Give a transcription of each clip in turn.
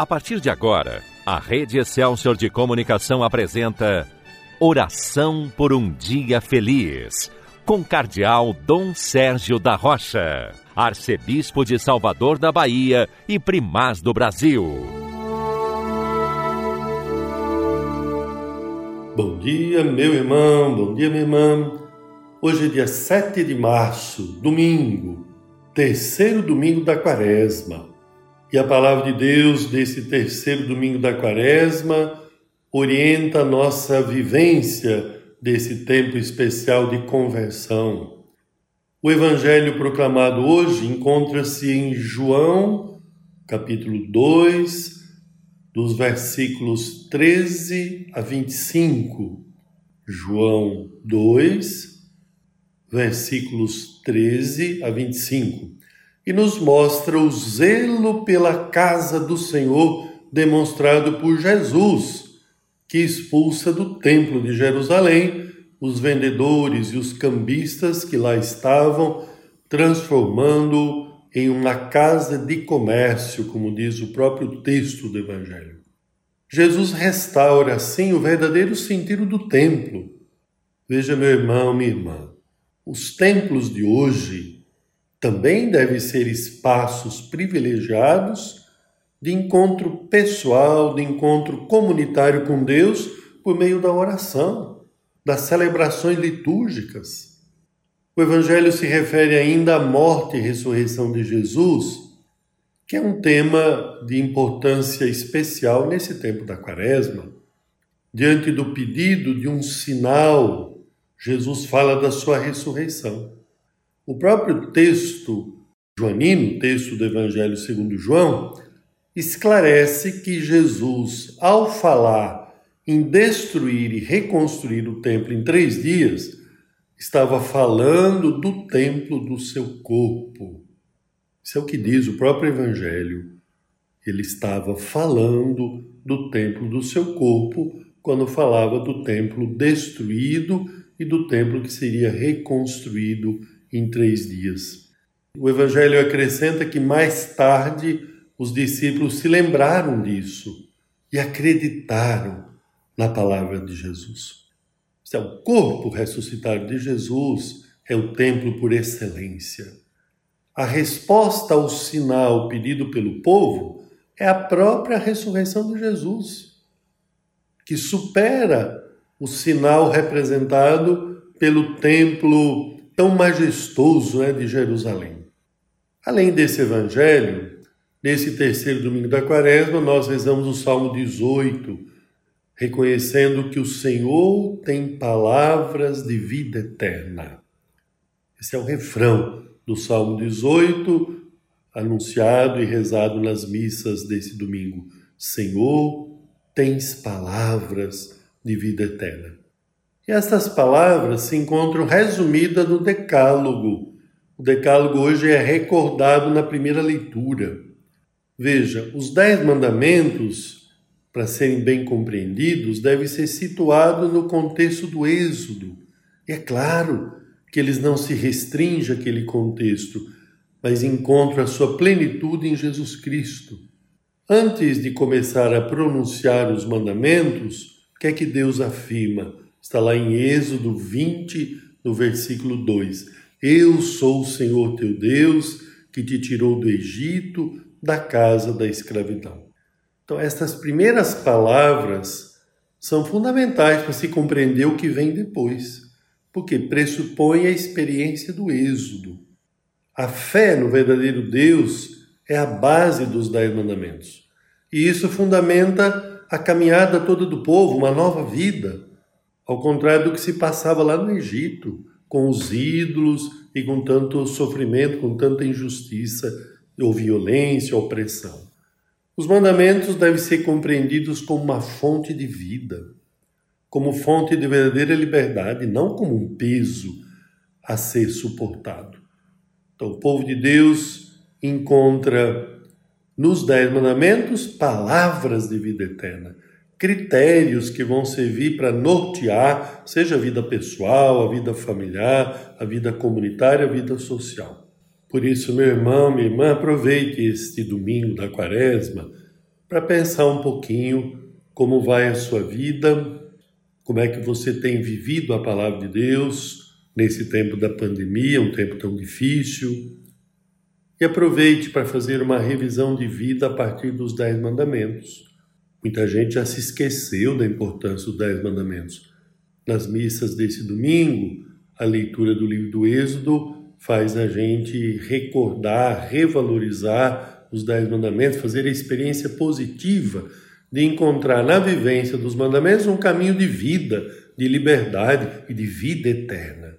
A partir de agora, a Rede Excelsior de Comunicação apresenta Oração por um Dia Feliz, com Cardeal Dom Sérgio da Rocha, Arcebispo de Salvador da Bahia e Primaz do Brasil. Bom dia, meu irmão, bom dia, minha irmã. Hoje é dia 7 de março, domingo, terceiro domingo da quaresma. E a palavra de Deus desse terceiro domingo da quaresma orienta a nossa vivência desse tempo especial de conversão. O evangelho proclamado hoje encontra-se em João, capítulo 2, dos versículos 13 a 25. João 2, versículos 13 a 25 e nos mostra o zelo pela casa do Senhor demonstrado por Jesus, que expulsa do templo de Jerusalém os vendedores e os cambistas que lá estavam, transformando em uma casa de comércio, como diz o próprio texto do Evangelho. Jesus restaura assim o verdadeiro sentido do templo. Veja, meu irmão, minha irmã, os templos de hoje também devem ser espaços privilegiados de encontro pessoal, de encontro comunitário com Deus por meio da oração, das celebrações litúrgicas. O Evangelho se refere ainda à morte e ressurreição de Jesus, que é um tema de importância especial nesse tempo da Quaresma. Diante do pedido de um sinal, Jesus fala da sua ressurreição. O próprio texto joanino, texto do Evangelho segundo João, esclarece que Jesus, ao falar em destruir e reconstruir o templo em três dias, estava falando do templo do seu corpo. Isso é o que diz o próprio Evangelho. Ele estava falando do templo do seu corpo quando falava do templo destruído e do templo que seria reconstruído em três dias. O Evangelho acrescenta que mais tarde os discípulos se lembraram disso e acreditaram na palavra de Jesus. É o corpo ressuscitado de Jesus, é o templo por excelência. A resposta ao sinal pedido pelo povo é a própria ressurreição de Jesus, que supera o sinal representado pelo templo tão majestoso né, de Jerusalém. Além desse evangelho, nesse terceiro domingo da quaresma, nós rezamos o Salmo 18, reconhecendo que o Senhor tem palavras de vida eterna. Esse é o refrão do Salmo 18, anunciado e rezado nas missas desse domingo. Senhor, tens palavras de vida eterna. Estas palavras se encontram resumidas no Decálogo. O Decálogo hoje é recordado na primeira leitura. Veja, os Dez Mandamentos, para serem bem compreendidos, devem ser situados no contexto do Êxodo. E é claro que eles não se restringem àquele contexto, mas encontram a sua plenitude em Jesus Cristo. Antes de começar a pronunciar os mandamentos, o que é que Deus afirma? Está lá em Êxodo 20, no versículo 2. Eu sou o Senhor teu Deus, que te tirou do Egito, da casa da escravidão. Então, estas primeiras palavras são fundamentais para se compreender o que vem depois, porque pressupõe a experiência do Êxodo. A fé no verdadeiro Deus é a base dos Dez Mandamentos. E isso fundamenta a caminhada toda do povo, uma nova vida ao contrário do que se passava lá no Egito, com os ídolos e com tanto sofrimento, com tanta injustiça ou violência, ou opressão. Os mandamentos devem ser compreendidos como uma fonte de vida, como fonte de verdadeira liberdade, não como um peso a ser suportado. Então, o povo de Deus encontra nos Dez Mandamentos palavras de vida eterna critérios que vão servir para nortear, seja a vida pessoal, a vida familiar, a vida comunitária, a vida social. Por isso, meu irmão, minha irmã, aproveite este domingo da quaresma para pensar um pouquinho como vai a sua vida, como é que você tem vivido a palavra de Deus nesse tempo da pandemia, um tempo tão difícil. E aproveite para fazer uma revisão de vida a partir dos Dez Mandamentos. Muita gente já se esqueceu da importância dos Dez Mandamentos. Nas missas desse domingo, a leitura do livro do Êxodo faz a gente recordar, revalorizar os Dez Mandamentos, fazer a experiência positiva de encontrar na vivência dos mandamentos um caminho de vida, de liberdade e de vida eterna.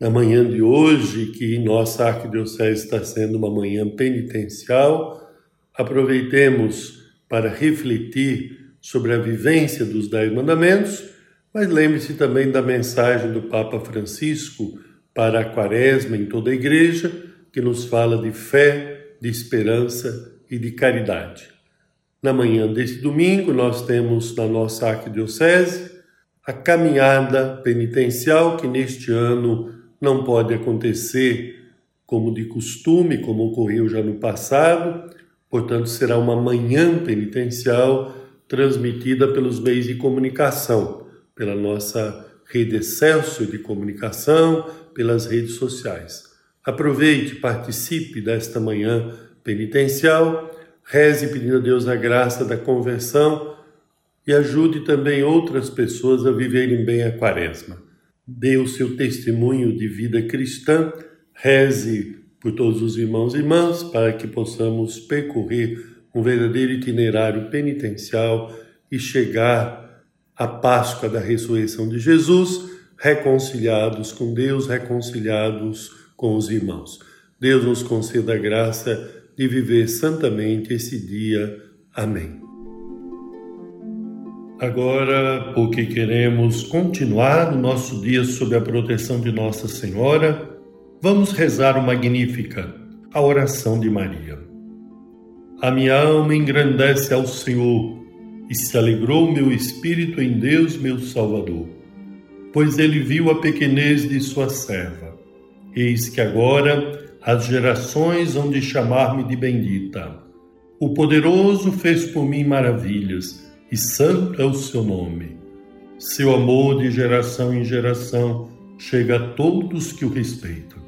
Na manhã de hoje, que nossa arquidiocese está sendo uma manhã penitencial, aproveitemos para refletir sobre a vivência dos Dez Mandamentos, mas lembre-se também da mensagem do Papa Francisco para a Quaresma em toda a Igreja, que nos fala de fé, de esperança e de caridade. Na manhã deste domingo, nós temos na nossa arquidiocese a caminhada penitencial, que neste ano não pode acontecer como de costume, como ocorreu já no passado, portanto, será uma manhã penitencial transmitida pelos meios de comunicação, pela nossa rede Excelsior de comunicação, pelas redes sociais. Aproveite, participe desta manhã penitencial Reze pedindo a Deus a graça da conversão e ajude também outras pessoas a viverem bem a quaresma. Dê o seu testemunho de vida cristã, reze por todos os irmãos e irmãs para que possamos percorrer um verdadeiro itinerário penitencial e chegar à Páscoa da ressurreição de Jesus, reconciliados com Deus, reconciliados com os irmãos. Deus nos conceda a graça de viver santamente esse dia. Amém. Agora, porque queremos continuar o nosso dia sob a proteção de Nossa Senhora, vamos rezar o Magnífica, a oração de Maria. A minha alma engrandece ao Senhor e se alegrou meu espírito em Deus, meu Salvador, pois ele viu a pequenez de sua serva. Eis que agora as gerações hão de chamar-me de bendita. O poderoso fez por mim maravilhas, e santo é o seu nome. Seu amor de geração em geração chega a todos que o respeitam.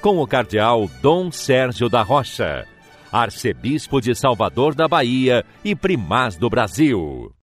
com o Cardeal Dom Sérgio da Rocha, Arcebispo de Salvador da Bahia e Primaz do Brasil.